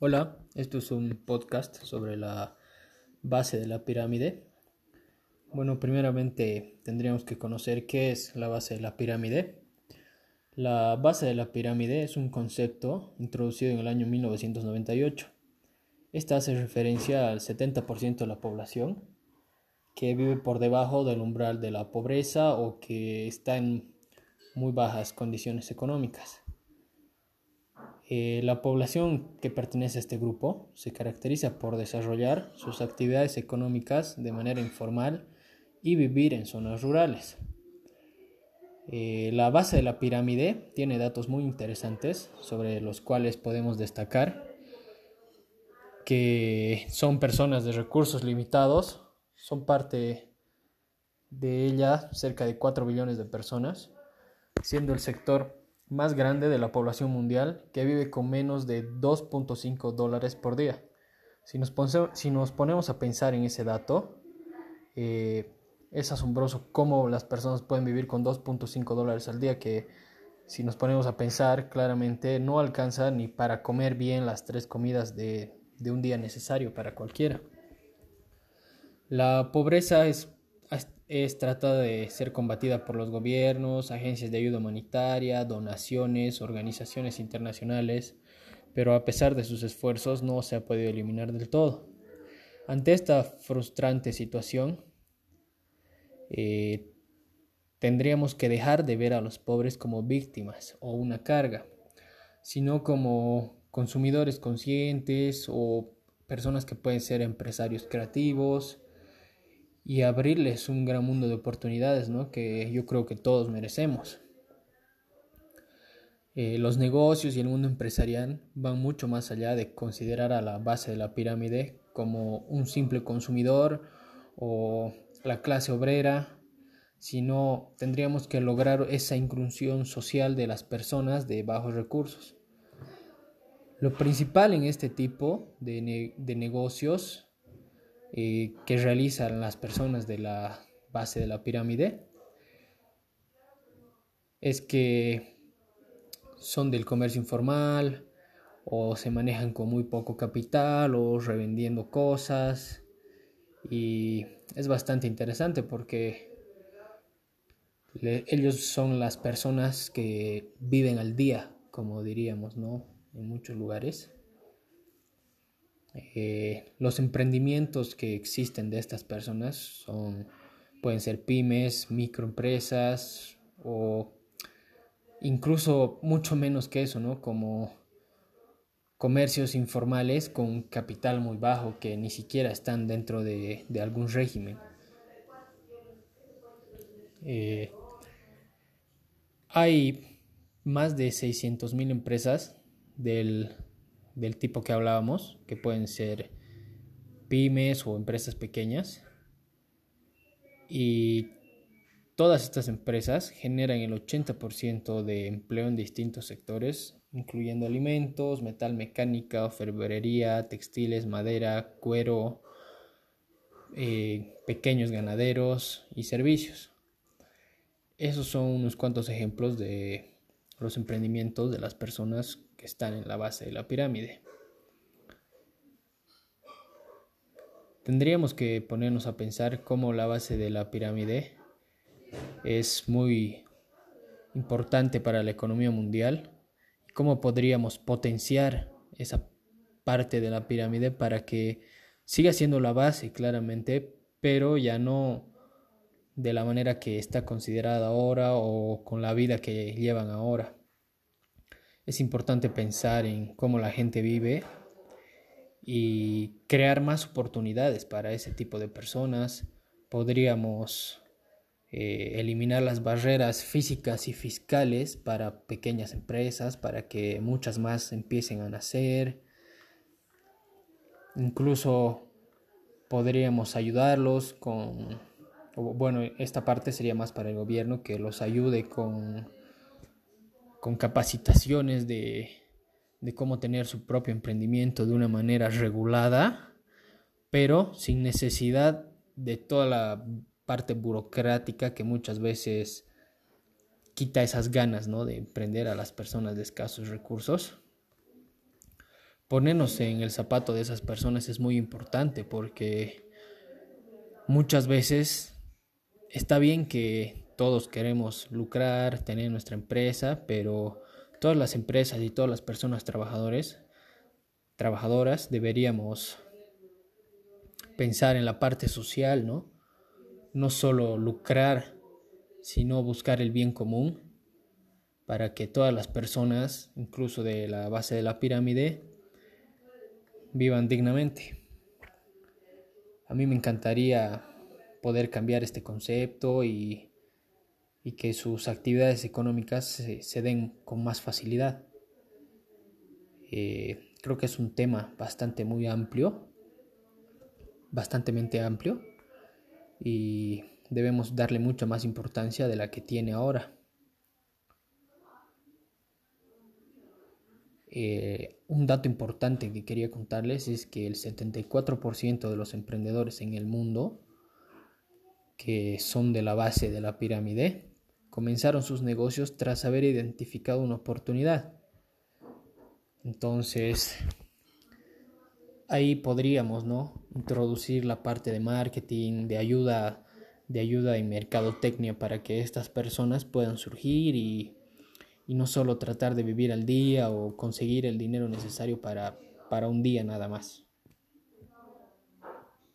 Hola, esto es un podcast sobre la base de la pirámide. Bueno, primeramente tendríamos que conocer qué es la base de la pirámide. La base de la pirámide es un concepto introducido en el año 1998. Esta hace referencia al 70% de la población que vive por debajo del umbral de la pobreza o que está en muy bajas condiciones económicas. Eh, la población que pertenece a este grupo se caracteriza por desarrollar sus actividades económicas de manera informal y vivir en zonas rurales. Eh, la base de la pirámide tiene datos muy interesantes sobre los cuales podemos destacar que son personas de recursos limitados, son parte de ella cerca de 4 billones de personas, siendo el sector más grande de la población mundial que vive con menos de 2.5 dólares por día. Si nos, ponemos a pensar en ese dato, eh, es asombroso cómo las personas pueden vivir con 2.5 dólares al día, que si nos ponemos a pensar claramente no alcanza ni para comer bien las tres comidas de, de un día necesario para cualquiera. La pobreza es es trata de ser combatida por los gobiernos, agencias de ayuda humanitaria, donaciones, organizaciones internacionales, pero a pesar de sus esfuerzos no se ha podido eliminar del todo. Ante esta frustrante situación, eh, tendríamos que dejar de ver a los pobres como víctimas o una carga, sino como consumidores conscientes o personas que pueden ser empresarios creativos, y abrirles un gran mundo de oportunidades ¿no? que yo creo que todos merecemos. Eh, los negocios y el mundo empresarial van mucho más allá de considerar a la base de la pirámide como un simple consumidor o la clase obrera, sino tendríamos que lograr esa inclusión social de las personas de bajos recursos. Lo principal en este tipo de, de negocios eh, que realizan las personas de la base de la pirámide es que son del comercio informal o se manejan con muy poco capital o revendiendo cosas. Y es bastante interesante porque ellos son las personas que viven al día como diríamos no en muchos lugares eh, los emprendimientos que existen de estas personas son, pueden ser pymes, microempresas o incluso mucho menos que eso, ¿no? Como comercios informales con capital muy bajo que ni siquiera están dentro de, algún régimen. Eh, hay más de 600.000 empresas del del tipo que hablábamos, que pueden ser pymes o empresas pequeñas. Y todas estas empresas generan el 80% de empleo en distintos sectores, incluyendo alimentos, metal mecánica, orfebrería, textiles, madera, cuero, eh, pequeños ganaderos y servicios. Esos son unos cuantos ejemplos de los emprendimientos de las personas que están en la base de la pirámide. Tendríamos que ponernos a pensar cómo la base de la pirámide es muy importante para la economía mundial y cómo podríamos potenciar esa parte de la pirámide para que siga siendo la base claramente, pero ya no de la manera que está considerada ahora o con la vida que llevan ahora. Es importante pensar en cómo la gente vive y crear más oportunidades para ese tipo de personas. Podríamos eh, eliminar las barreras físicas y fiscales para pequeñas empresas, para que muchas más empiecen a nacer. Incluso podríamos ayudarlos con, bueno, esta parte sería más para el gobierno que los ayude con con capacitaciones de, cómo tener su propio emprendimiento de una manera regulada, pero sin necesidad de toda la parte burocrática que muchas veces quita esas ganas ¿no? de emprender a las personas de escasos recursos. ponernos en el zapato de esas personas es muy importante porque muchas veces está bien que todos queremos lucrar, tener nuestra empresa, pero todas las empresas y todas las personas trabajadores, trabajadoras deberíamos pensar en la parte social, ¿no? No solo lucrar, sino buscar el bien común para que todas las personas, incluso de la base de la pirámide, vivan dignamente. A mí me encantaría poder cambiar este concepto y y que sus actividades económicas se, den con más facilidad. Eh, creo que es un tema bastante muy amplio, bastante amplio, y debemos darle mucha más importancia de la que tiene ahora. Eh, un dato importante que quería contarles es que el 74% de los emprendedores en el mundo que son de la base de la pirámide comenzaron sus negocios tras haber identificado una oportunidad. Entonces, ahí podríamos, ¿no? Introducir la parte de marketing, de ayuda, de ayuda en mercadotecnia para que estas personas puedan surgir y, y no solo tratar de vivir al día o conseguir el dinero necesario para, para un día nada más.